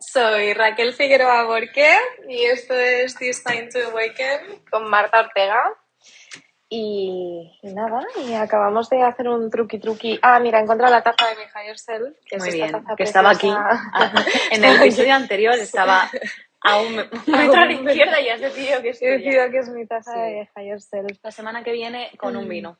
Soy Raquel Figueroa Borqué y esto es This Time to Awaken con Marta Ortega. Y, y nada, y acabamos de hacer un truqui truqui. Ah, mira, he encontrado la taza de mi Higher Self. Que Muy es bien, esta taza que estaba aquí. preciosa. en el episodio anterior estaba a un me- un metro a la izquierda y has decidido que es decidido que es mi taza Sí. de Higher Self. La semana que viene con un Mm. vino.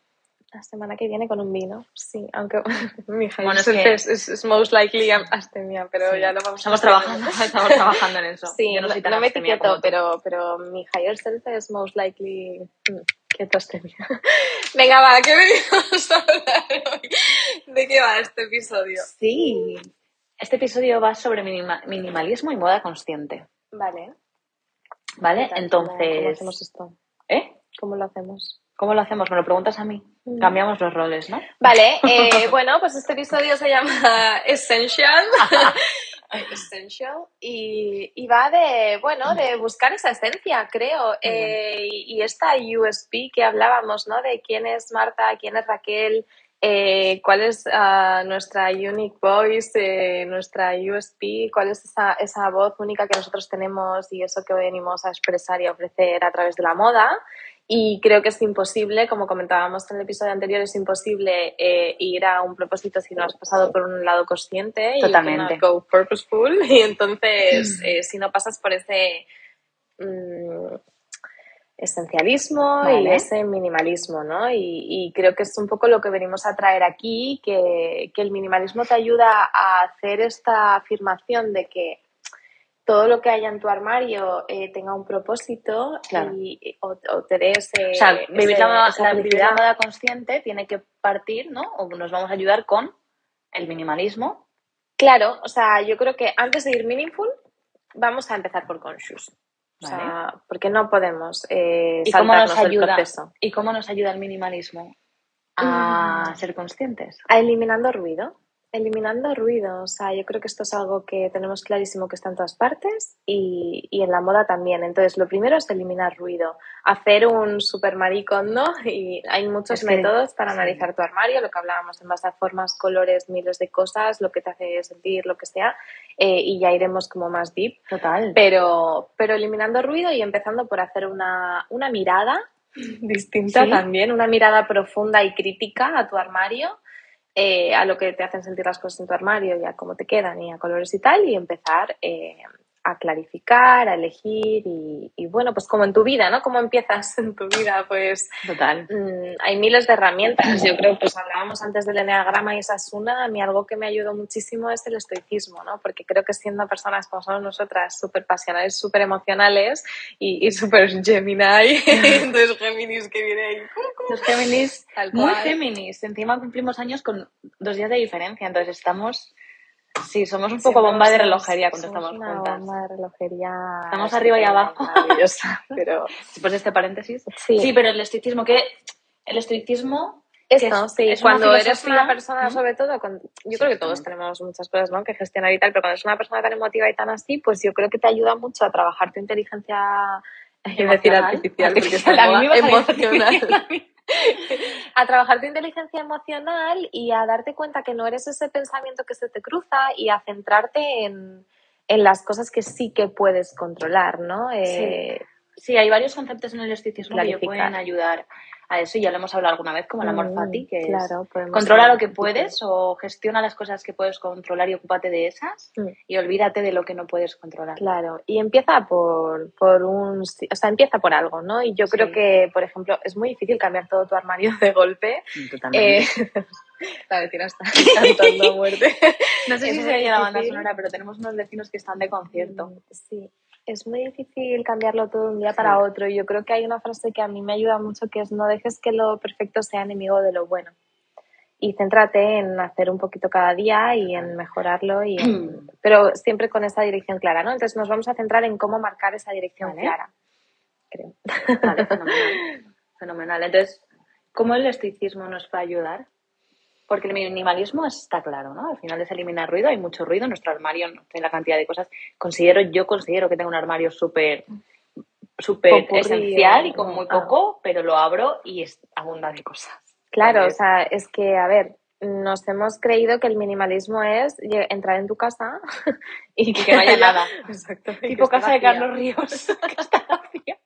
La semana que viene con un vino, sí, aunque mi Higher Bueno, es que- es, es- es most likely astemia, pero Sí. ya lo vamos Estamos a hacer. trabajando, estamos trabajando en eso. Sí, Yo no no, soy tan no me etiqueto, pero, pero mi higher self es most likely mm, ketastemia. Venga, va, ¿qué venimos a hablar hoy? ¿De qué va este episodio? Sí. Este episodio va sobre minima- minimalismo y moda consciente. Vale. ¿Vale? Entonces. ¿Cómo, cómo hacemos esto? ¿Eh? ¿Cómo lo hacemos? ¿Cómo lo hacemos? Me lo preguntas a mí. Mm. Cambiamos los roles, ¿no? Vale, eh, bueno, pues este episodio se llama Essential. Essential y, y va de, bueno, de buscar esa esencia, creo. Eh, y, y esta USP que hablábamos, ¿no? De quién es Marta, quién es Raquel, eh, cuál es ah, nuestra unique voice, eh, nuestra USP, cuál es esa, esa voz única que nosotros tenemos y eso que venimos a expresar y a ofrecer a través de la moda. Y creo que es imposible, como comentábamos en el episodio anterior, es imposible eh, ir a un propósito si no has pasado por un lado consciente y Totalmente. cannot go purposeful. Y entonces, eh, si no pasas por ese mm, esencialismo y ese minimalismo, ¿no? Y, y creo que es un poco lo que venimos a traer aquí, que, que el minimalismo te ayuda a hacer esta afirmación de que todo lo que haya en tu armario eh, tenga un propósito Claro. y, o, o te dé ese... O sea, vivir ese- la, esa la- felicidad. moda consciente tiene que partir, ¿no? O nos vamos a ayudar con el minimalismo. Claro, o sea, yo creo que antes de ir meaningful, vamos a empezar por conscious. O sea, porque no podemos eh, ¿Y cómo nos saltarnos el proceso. ¿Y cómo nos ayuda el minimalismo a Mm. ser conscientes? A eliminando ruido. Eliminando ruido. O sea, yo creo que esto es algo que tenemos clarísimo que está en todas partes y, y en la moda también. Entonces, lo primero es eliminar ruido. Hacer un super maricón, ¿no? Y hay muchos Es que- métodos para sí. analizar tu armario, lo que hablábamos en base a formas, colores, miles de cosas, lo que te hace sentir, lo que sea. eh, y ya iremos como más deep. Total. Pero, pero eliminando ruido y empezando por hacer una, una mirada distinta Sí. también, una mirada profunda y crítica a tu armario, eh, a lo que te hacen sentir las cosas en tu armario y a cómo te quedan y a colores y tal, y empezar eh, a clarificar, a elegir y, y bueno, pues como en tu vida, ¿no? ¿Cómo empiezas en tu vida? Pues Total. Mm, hay miles de herramientas. Yo creo, pues hablábamos antes del enneagrama y esa es una. A mí algo que me ayudó muchísimo es el estoicismo, ¿no? Porque creo que siendo personas como somos nosotras, súper pasionales, súper emocionales y, y súper Gemini, entonces Géminis que viene ahí, Los Géminis, muy. Géminis. Encima cumplimos años con dos días de diferencia, entonces estamos... Sí, somos un poco bomba de relojería cuando somos estamos una juntas. bomba de relojería. Estamos arriba y abajo. Maravillosa, pero Después de este paréntesis. sí. Sí, pero el estoicismo, que el estoicismo Esto, es- sí, es una cuando eres una persona, ¿no? sobre todo, con- yo Sí, creo que todos tenemos muchas cosas ¿no? que gestionar y tal, pero cuando eres una persona tan emotiva y tan así, pues yo creo que te ayuda mucho a trabajar tu inteligencia, iba a decir Emocional. artificial, porque Artificial, a mí me emocional. a trabajar tu inteligencia emocional y a darte cuenta que no eres ese pensamiento que se te cruza y a centrarte en, en las cosas que sí que puedes controlar, ¿no? Eh, Sí, hay varios conceptos en el estoicismo que pueden ayudar a eso y ya lo hemos hablado alguna vez, como el amor mm, fati, que es claro, controla lo que puedes o gestiona las cosas que puedes controlar y ocúpate de esas Mm. y olvídate de lo que no puedes controlar. Claro, y empieza por, por un, o sea, empieza por algo, ¿no? Y yo creo que, por ejemplo, es muy difícil cambiar todo tu armario de golpe. Eh, la vecina está cantando a muerte. no sé es si se oye la banda sonora, pero tenemos unos vecinos que están de concierto. Mm, Sí, es muy difícil cambiarlo todo de un día para otro. Y yo creo que hay una frase que a mí me ayuda mucho que es no dejes que lo perfecto sea enemigo de lo bueno. Y céntrate en hacer un poquito cada día y en mejorarlo, y en- pero siempre con esa dirección clara, ¿no? Entonces nos vamos a centrar en cómo marcar esa dirección Vale. clara, creo. Vale, fenomenal. fenomenal. Entonces, ¿cómo el estoicismo nos va a ayudar? Porque el minimalismo está claro, ¿no? Al final es eliminar ruido, hay mucho ruido, nuestro armario no tiene la cantidad de cosas. Considero, yo considero que tengo un armario súper súper esencial y con muy Ah. poco, pero lo abro y es abunda de cosas. Claro, o sea, es que, a ver, nos hemos creído que el minimalismo es entrar en tu casa y que, no haya nada. Exacto. Tipo casa de Carlos Ríos, que está vacía.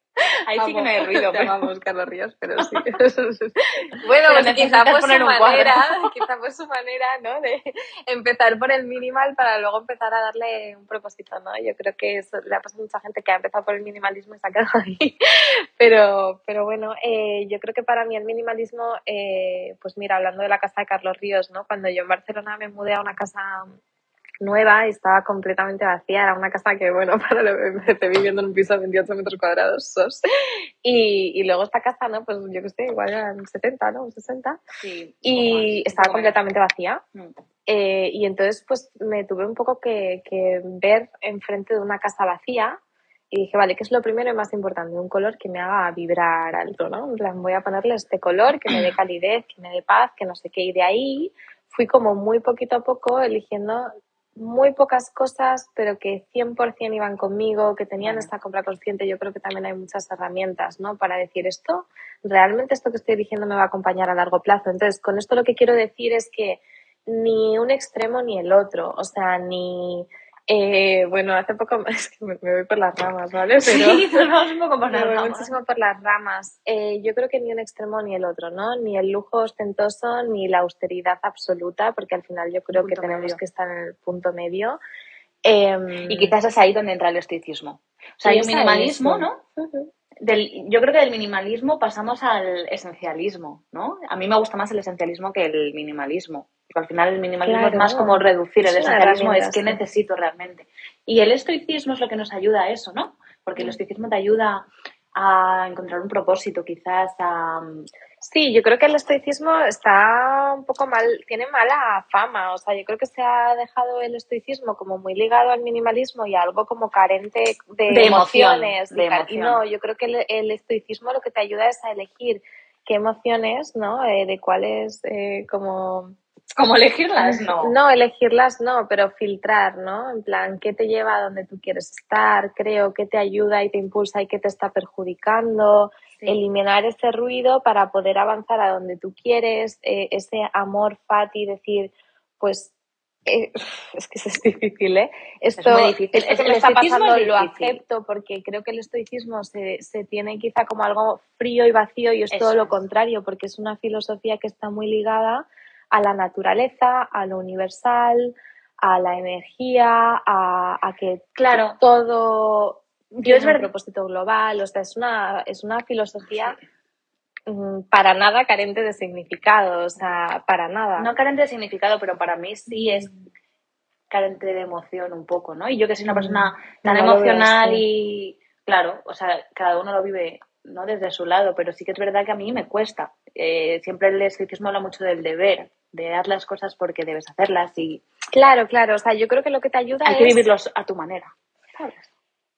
Ahí sí que no hay ruido. Pero... Llamamos Carlos Ríos, pero sí. bueno, pues quizá fue, su manera, quizá fue su manera, ¿no? De empezar por el minimal para luego empezar a darle un propósito, ¿no? Yo creo que eso le ha pasado a mucha gente que ha empezado por el minimalismo y se ha quedado ahí. Pero, pero bueno, eh, yo creo que para mí el minimalismo, eh, pues mira, hablando de la casa de Carlos Ríos, ¿no? Cuando yo en Barcelona me mudé a una casa nueva y estaba completamente vacía. Era una casa que, bueno, para lo que empecé viviendo en un piso de 28 metros cuadrados. Sos. Y, y luego esta casa, ¿no? Pues yo que sé, igual eran 70, ¿no? 60. Sí, y estaba completamente vacía. Mm. Eh, y entonces, pues me tuve un poco que, que ver enfrente de una casa vacía y dije, vale, ¿qué es lo primero y más importante? Un color que me haga vibrar alto, ¿no? En plan, voy a ponerle este color que me dé calidez, que me dé paz, que no sé qué. Y de ahí fui como muy poquito a poco eligiendo muy pocas cosas, pero que 100% iban conmigo, que tenían esta compra consciente. Yo creo que también hay muchas herramientas, ¿no? Para decir esto, realmente esto que estoy eligiendo me va a acompañar a largo plazo. Entonces, con esto lo que quiero decir es que ni un extremo ni el otro, o sea, ni eh, bueno, hace poco, que me, voy por las ramas, ¿vale? Pero sí, nos vamos un poco por las me voy muchísimo por las ramas. Eh, yo creo que ni un extremo ni el otro, ¿no? Ni el lujo ostentoso ni la austeridad absoluta, porque al final yo creo que tenemos que estar en el punto medio. Em, y quizás es ahí donde entra el estoicismo. O sea, hay un minimalismo, ¿no? Del, yo creo que del minimalismo pasamos al esencialismo, ¿no? A mí me gusta más el esencialismo que el minimalismo. Porque al final el minimalismo es más como reducir, el esencialismo es qué necesito realmente. Y el estoicismo es lo que nos ayuda a eso, ¿no? Porque el estoicismo te ayuda a encontrar un propósito, quizás a... Sí, yo creo que el estoicismo está un poco mal, tiene mala fama, o sea, yo creo que se ha dejado el estoicismo como muy ligado al minimalismo y algo como carente de, emociones. Y no, yo creo que el, estoicismo lo que te ayuda es a elegir qué emociones, ¿no? Eh, de cuáles, eh, como como elegirlas, no. No, elegirlas no, pero filtrar, ¿no? En plan, ¿qué te lleva a donde tú quieres estar? Creo, ¿qué te ayuda y te impulsa y qué te está perjudicando? Eliminar ese ruido para poder avanzar a donde tú quieres, eh, ese amor fati, decir, pues eh, es que es difícil, ¿eh? Esto, es difícil. Esto que me está pasando lo acepto porque creo que el estoicismo se, se, tiene quizá como algo frío y vacío y es todo lo contrario porque es una filosofía que está muy ligada a la naturaleza, a lo universal, a la energía, a, que claro. todo yo es un propósito global, o sea, es una, es una filosofía mm, para nada carente de significado, o sea, para nada. No carente de significado, pero para mí sí es carente de emoción un poco, ¿no? Y yo que soy una persona mm, tan emocional y, claro, o sea, cada uno lo vive no desde su lado, pero sí que es verdad que a mí me cuesta. Eh, siempre el estoicismo habla mucho del deber, de dar las cosas porque debes hacerlas y... Claro, claro, o sea, yo creo que lo que te ayuda Hay que vivirlos a tu manera,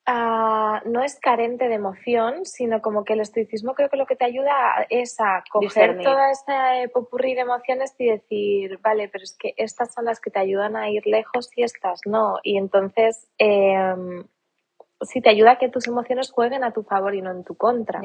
ah, no es carente de emoción, sino como que el estoicismo creo que lo que te ayuda es a coger toda esa popurrí de emociones y decir, vale, pero es que estas son las que te ayudan a ir lejos y estas no. Y entonces, eh, sí te ayuda a que tus emociones jueguen a tu favor y no en tu contra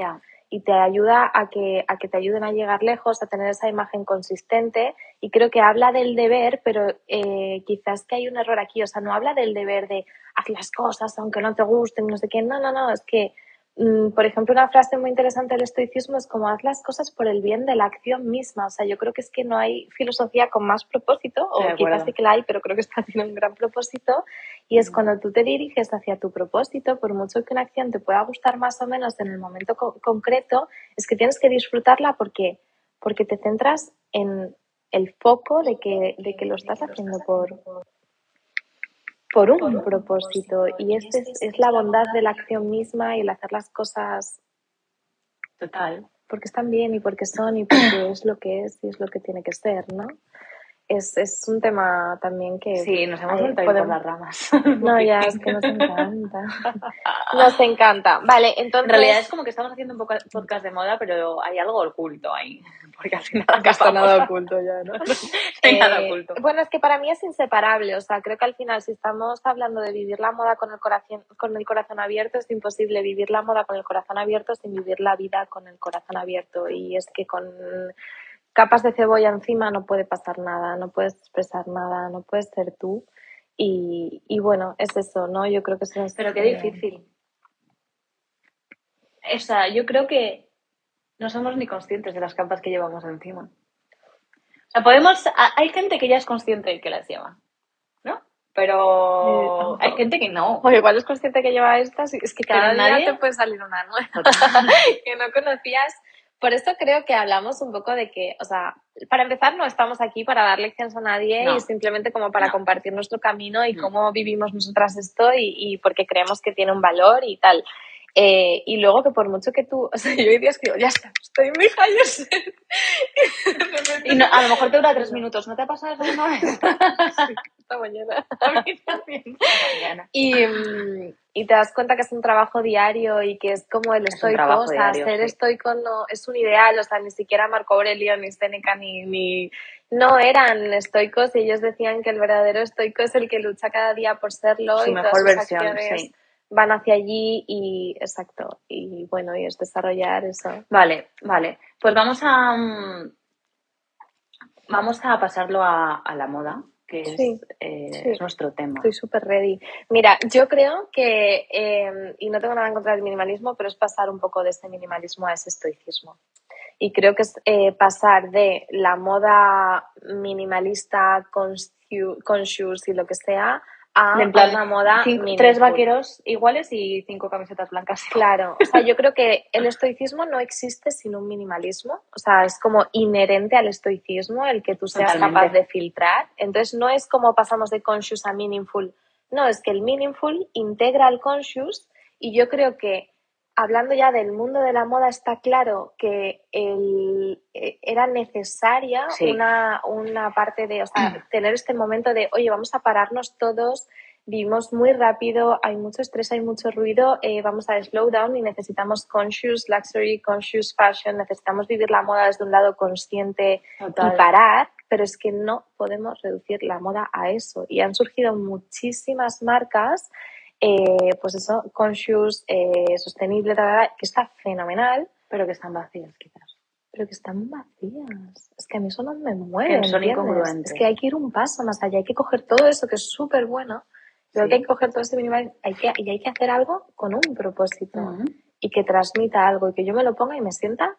y te ayuda a que, a que te ayuden a llegar lejos, a tener esa imagen consistente. Y creo que habla del deber, pero eh, quizás que hay un error aquí. O sea, no habla del deber de haz las cosas aunque no te gusten, no sé qué. No, no, no. Es que por ejemplo, una frase muy interesante del estoicismo es como haz las cosas por el bien de la acción misma. O sea, yo creo que es que no hay filosofía con más propósito, o quizás sí que la hay, pero creo que está tiene un gran propósito. Y es mm. cuando tú te diriges hacia tu propósito, por mucho que una acción te pueda gustar más o menos en el momento concreto, es que tienes que disfrutarla porque, porque te centras en el foco de que, de que lo estás haciendo por, por un, propósito. Y este es, es, la bondad de la acción misma y el hacer las cosas total. Porque están bien y porque son y porque es lo que es y es lo que tiene que ser, ¿no? Es, es un tema también que... Sí, nos hemos vuelto por las ramas. No, ya, es que nos encanta. Nos encanta. Vale, entonces... En realidad es como que estamos haciendo un podcast de moda, pero hay algo oculto ahí porque al final acá está nada oculto ya, ¿no? nada eh, oculto. Bueno, es que para mí es inseparable, o sea, creo que al final si estamos hablando de vivir la moda con el corazón, con el corazón abierto, es imposible vivir la moda con el corazón abierto sin vivir la vida con el corazón abierto y es que con capas de cebolla encima, no puede pasar nada, no puedes expresar nada, no puedes ser tú. Y, y bueno, es eso, ¿no? Yo creo que eso es... Pero qué difícil. O sea, yo creo que no somos ni conscientes de las capas que llevamos encima. O sea, podemos... Hay gente que ya es consciente de que las lleva, ¿no? Pero hay gente que no. O igual es consciente que lleva estas, es que cada día te puede salir una nueva que no conocías. Por eso creo que hablamos un poco de que, o sea, para empezar, no estamos aquí para dar lecciones a nadie y simplemente como para compartir nuestro camino y cómo vivimos nosotras esto y, y porque creemos que tiene un valor y tal. Eh, y luego que por mucho que tú, o sea, yo hay días que digo, ya está, estoy en mi higher set. y no, a lo mejor te dura tres minutos, ¿no te ha pasado eso una vez? sí, esta mañana. A mí también. Y, mm, y te das cuenta que es un trabajo diario y que es como el estoico, o sea, diario, ser sí. estoico no, es un ideal, o sea, ni siquiera Marco Aurelio, ni Seneca, ni, ni, no eran estoicos y ellos decían que el verdadero estoico es el que lucha cada día por serlo Su y mejor todas sus versión, acciones sí. Van hacia allí y exacto y bueno y es desarrollar eso Vale, vale. Pues vamos a mm, vamos a pasarlo a, a la moda, que es, eh, sí. es nuestro tema. estoy súper ready mira yo creo que eh, y no tengo nada en contra del minimalismo pero es pasar un poco de ese minimalismo a ese estoicismo y creo que es eh, pasar de la moda minimalista conscious y lo que sea a En plan, una moda Cinco- tres vaqueros iguales y cinco camisetas blancas. Claro, o sea, yo creo que el estoicismo no existe sin un minimalismo, o sea, es como inherente al estoicismo el que tú seas Totalmente. capaz de filtrar. Entonces, no es como pasamos de conscious a meaningful, no, es que el meaningful integra al conscious y yo creo que hablando ya del mundo de la moda está claro que el, eh, era necesaria Sí. una, una parte de, o sea, tener este momento de, oye, vamos a pararnos todos, vivimos muy rápido, hay mucho estrés, hay mucho ruido, eh, vamos a slow down y necesitamos conscious luxury, conscious fashion, necesitamos vivir la moda desde un lado consciente Total. y parar, pero es que no podemos reducir la moda a eso. Y han surgido muchísimas marcas, eh, pues eso, conscious, eh, sostenible, que está fenomenal, Pero que están vacías, quizás. pero que están vacías. Es que a mí eso no me mueve. Son incongruentes. Es que hay que ir un paso más allá, hay que coger todo eso que es súper bueno, pero Sí. que hay que coger todo ese minimal, hay que, y hay que hacer algo con un propósito Ujú. y que transmita algo y que yo me lo ponga y me sienta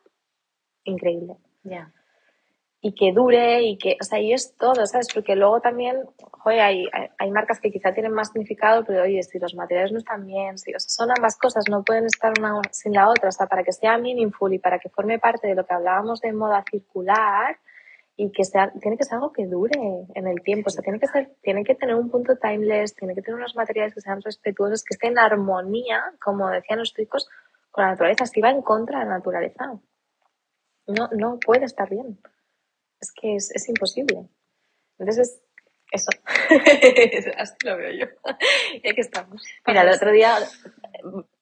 increíble Ya. Y que dure y que, o sea, y es todo, ¿sabes? Porque luego también, joder, hay, hay, marcas que quizá tienen más significado, pero oye, si los materiales no están bien, si, o sea, son ambas cosas, no pueden estar una sin la otra, o sea, para que sea meaningful y para que forme parte de lo que hablábamos de moda circular y que sea, tiene que ser algo que dure en el tiempo, o sea, tiene que ser, tiene que tener un punto timeless, tiene que tener unos materiales que sean respetuosos, que estén en armonía, como decían los chicos, con la naturaleza, que va en contra de la naturaleza. No, no puede estar bien es que es, es imposible. Entonces, eso. Así lo veo yo. Y aquí estamos. Mira, el otro día,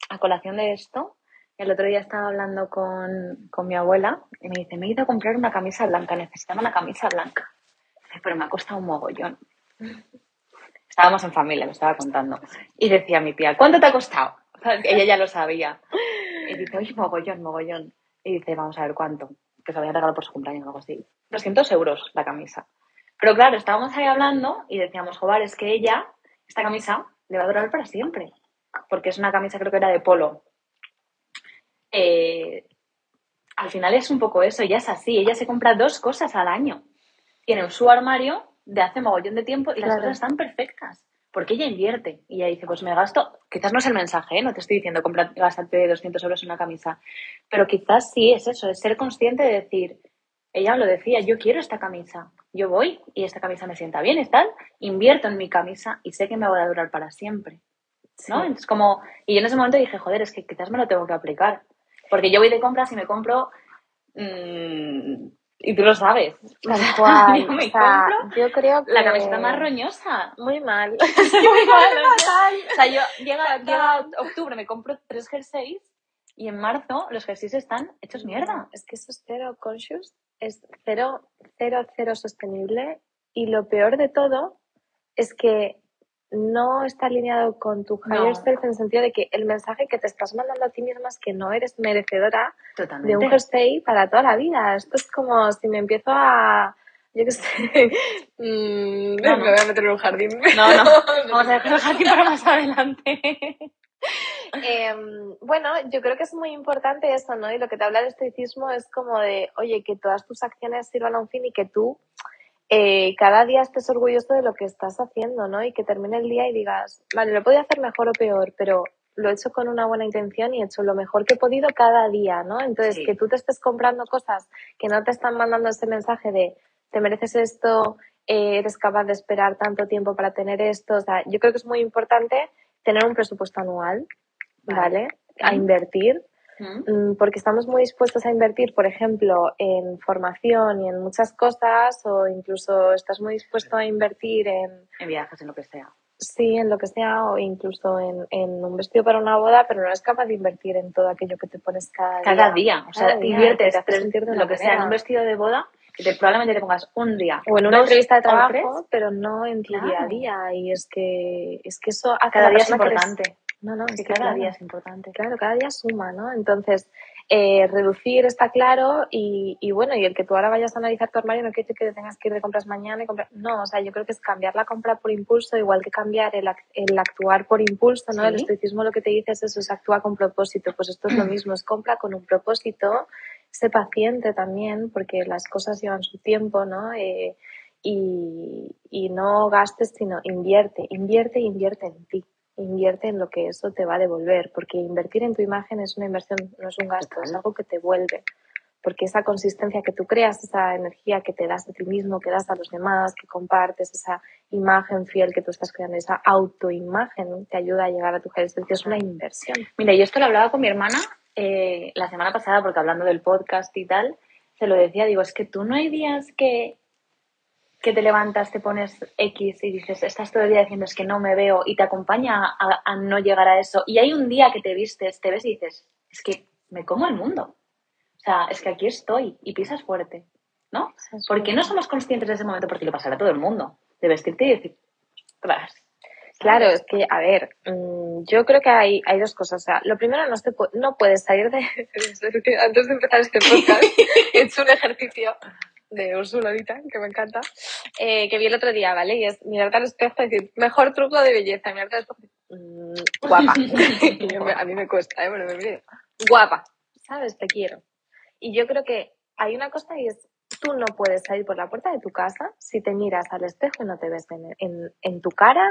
a colación de esto, el otro día estaba hablando con, con mi abuela y me dice, me he ido a comprar una camisa blanca, necesitaba una camisa blanca. Pero me ha costado un mogollón. Estábamos en familia, me estaba contando. Y decía mi tía, ¿cuánto te ha costado? Ella ya lo sabía. Y dice, oye, mogollón, mogollón. Y dice, vamos a ver cuánto. Que se había regalado por su cumpleaños o algo así. 200 euros la camisa. Pero claro, estábamos ahí hablando y decíamos, joder, es que ella, esta camisa, le va a durar para siempre. Porque es una camisa, creo que era de polo. Eh, al final es un poco eso, ella es así. Ella se compra dos cosas al año. Tiene su armario de hace mogollón de tiempo y las Claro. cosas están perfectas. Porque ella invierte. Y ella dice, pues me gasto, quizás no es el mensaje, ¿eh? no te estoy diciendo, gástate 200 euros en una camisa. Pero quizás sí es eso, es ser consciente de decir, ella lo decía, yo quiero esta camisa, yo voy y esta camisa me sienta bien y tal, invierto en mi camisa y sé que me va a durar para siempre. ¿no? Sí. Entonces, como, y yo en ese momento dije, joder, es que quizás me lo tengo que aplicar. Porque yo voy de compras y me compro, mm, y tú lo sabes, Tal cual. Yo me o sea, compro yo creo que... la camiseta más roñosa. Muy mal. Muy mal, o sea, Fatal. O sea, yo llega, llega octubre, me compro tres jerseys y en marzo los jerseys están hechos mierda. Es que eso es cero conscious, es cero, cero, cero sostenible. Y lo peor de todo es que no está alineado con tu higher No. self en el sentido de que el mensaje que te estás mandando a ti misma es que no eres merecedora de Totalmente. un jersey para toda la vida. Esto es como si me empiezo a... Yo qué sé. mm, No, no. Me voy a meter en un jardín. No, no, vamos a dejar el jardín para más adelante. Em, bueno, yo creo que es muy importante eso, ¿no? Y lo que te habla el estoicismo es como de, oye, que todas tus acciones sirvan a un fin y que tú eh, cada día estés orgulloso de lo que estás haciendo, ¿no? Y que termine el día y digas, vale, lo podía hacer mejor o peor, pero lo he hecho con una buena intención y he hecho lo mejor que he podido cada día, ¿no? Entonces, Sí. que tú te estés comprando cosas que no te están mandando ese mensaje de, te mereces esto, eh, eres capaz de esperar tanto tiempo para tener esto, o sea, yo creo que es muy importante tener un presupuesto anual, Vale. ¿vale? A invertir, ¿Mm? porque estamos muy dispuestos a invertir, por ejemplo, en formación y en muchas cosas, o incluso estás muy dispuesto a invertir en, En viajes, en lo que sea. sí, en lo que sea, o incluso en, en un vestido para una boda, pero no eres capaz de invertir en todo aquello que te pones cada, Cada día. O sea, día, inviertes de lo que sea en un vestido de boda que te, probablemente te pongas un día. O en una dos entrevista de trabajo, tres. pero no en tu Claro. día a día. Y es que, es que eso hace Cada día es persona que eres- importante. No, no, es Que cada claro. día es importante. Claro, cada día suma, ¿no? Entonces, eh, reducir está claro y, y bueno, y el que tú ahora vayas a analizar tu armario no quiere decir que tengas que ir de compras mañana y comprar. No, o sea, yo creo que es cambiar la compra por impulso, igual que cambiar el, el actuar por impulso, ¿no? Sí. El estoicismo lo que te dice es eso, es actúa con propósito. Pues esto es lo mismo, es compra con un propósito, sé paciente también, porque las cosas llevan su tiempo, ¿no? Eh, y, y no gastes, sino invierte, invierte, invierte en ti invierte en lo que eso te va a devolver, porque invertir en tu imagen es una inversión, no es un gasto, es algo que te vuelve. Porque esa consistencia que tú creas, esa energía que te das a ti mismo, que das a los demás, que compartes, esa imagen fiel que tú estás creando, esa autoimagen, te ayuda a llegar a tu esencia, es una inversión. Mira, yo esto lo hablaba con mi hermana eh, la semana pasada, porque hablando del podcast y tal, se lo decía, digo, es que tú no hay días que, que te levantas, te pones X y dices, estás todo el día diciendo es que no me veo y te acompaña a, a no llegar a eso. Y hay un día que te vistes, te ves y dices, es que me como el mundo. O sea, es que aquí estoy y pisas fuerte, ¿no? ¿Por qué no somos conscientes de ese momento? Porque lo pasará a todo el mundo. De vestirte y decir, ostras. Claro, es que, a ver, mm, yo creo que hay, hay dos cosas. O sea, lo primero, no, pu- no puedes salir de... Antes de empezar este podcast, he hecho un ejercicio de Ursula ahorita, que me encanta, eh, que vi el otro día, ¿vale? Y es mirarte al espejo y decir, mejor truco de belleza, mirarte al espejo y decir, "Mm, guapa. A mí me cuesta, ¿eh? Pero me miro, guapa, ¿sabes? Te quiero. Y yo creo que hay una cosa y es, tú no puedes salir por la puerta de tu casa si te miras al espejo y no te ves en, en, en tu cara,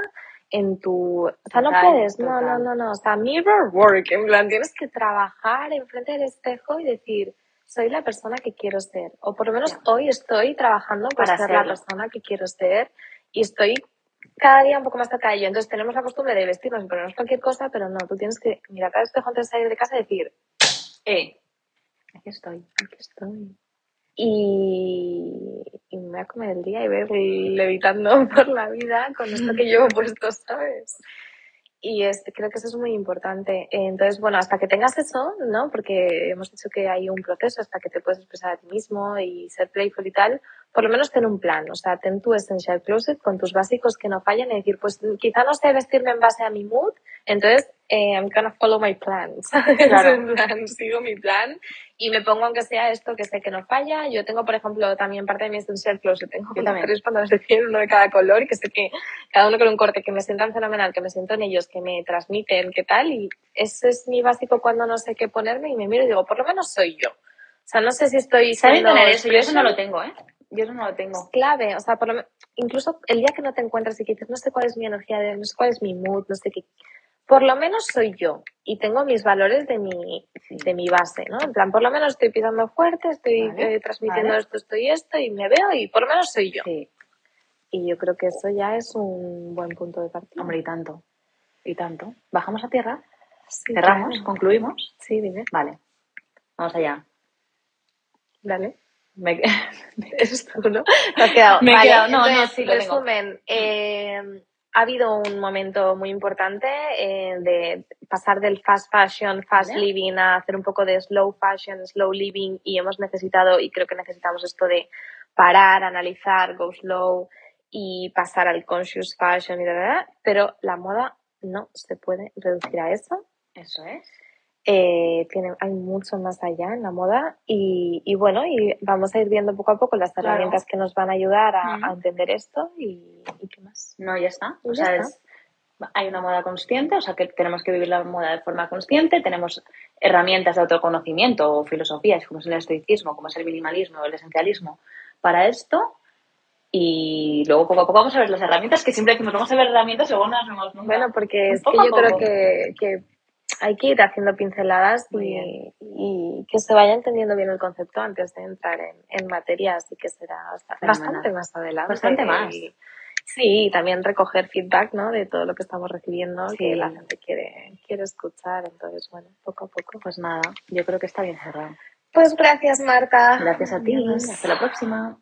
en tu... O sea, no Total, puedes, no, no, total. no, no. O sea, mirror work, en plan, tienes que trabajar enfrente del espejo y decir, soy la persona que quiero ser. O por lo menos hoy estoy trabajando para Para ser la persona que quiero ser y estoy cada día un poco más cerca de ello. Entonces tenemos la costumbre de vestirnos y ponernos cualquier cosa, pero no, tú tienes que mirar al espejo antes de salir de casa y decir, Eh, aquí estoy. aquí estoy. Y, y me voy a comer el día y ir levitando por la vida con esto que llevo puesto, ¿sabes? Y es, creo que eso es muy importante. Entonces, bueno, hasta que tengas eso, ¿no? Porque hemos dicho que hay un proceso hasta que te puedes expresar a ti mismo y ser playful y tal, por lo menos ten un plan. O sea, ten tu essential closet con tus básicos que no fallen y decir, pues quizá no sé vestirme en base a mi mood, entonces eh, I'm gonna follow my plan. Claro. Plan, sigo mi plan y me pongo aunque sea esto que sé que no falla. Yo tengo, por ejemplo, también parte de mi essential closet. Tengo Yo también. tres pantalones de piel, uno de cada color, y que sé que cada uno con un corte que me sientan fenomenal, que me siento en ellos, que me transmiten, qué tal. Y ese es mi básico cuando no sé qué ponerme y me miro y digo, por lo menos soy yo. O sea, no sé si estoy ¿Saben siendo tener eso? Yo eso no lo tengo, ¿eh? Yo eso no lo tengo. clave, o sea, por lo incluso el día que no te encuentras y que dices, no sé cuál es mi energía, de- no sé cuál es mi mood, no sé qué, por lo menos soy yo y tengo mis valores de mi, de mi base, ¿no? En plan, por lo menos estoy pisando fuerte, estoy Vale, eh, transmitiendo vale. esto, esto y esto y me veo y por lo menos soy yo. Sí, Y yo creo que eso ya es un buen punto de partida. hombre, y tanto. Y tanto. ¿Bajamos a tierra? Sí, ¿Cerramos? claro. ¿Concluimos? Sí, dime, Vale. Vamos allá. dale. Me- todo, ¿no? Me he Vale, quedado- no, no, sí, lo tengo. resumen, eh, ha habido un momento muy importante eh, de pasar del fast fashion, fast Vale. living a hacer un poco de slow fashion, slow living y hemos necesitado, y creo que necesitamos esto de parar, analizar, go slow y pasar al conscious fashion y verdad, pero la moda no se puede reducir a eso. Eso es. Eh, tiene, hay mucho más allá en la moda y, y, bueno, y vamos a ir viendo poco a poco las Claro. herramientas que nos van a ayudar a entender esto y, y qué más. No, ya está. O sea, está. es- hay una moda consciente, o sea que tenemos que vivir la moda de forma consciente, tenemos herramientas de autoconocimiento o filosofías, como es el estoicismo, como es el minimalismo o el esencialismo, para esto. Y luego poco a poco vamos a ver las herramientas, que siempre decimos vamos a ver herramientas y luego no las vemos nunca. Bueno, porque es que yo creo que, que hay que ir haciendo pinceladas y, y que se vaya entendiendo bien el concepto antes de entrar en, en materia, así que será bastante más adelante. Bastante más. Y- sí, y también recoger feedback ¿no? de todo lo que estamos recibiendo, Sí. que la gente quiere, quiere escuchar. Entonces, bueno, poco a poco. Pues nada, yo creo que está bien cerrado. Pues gracias, Marta. Gracias a ti, Adiós. hasta la próxima.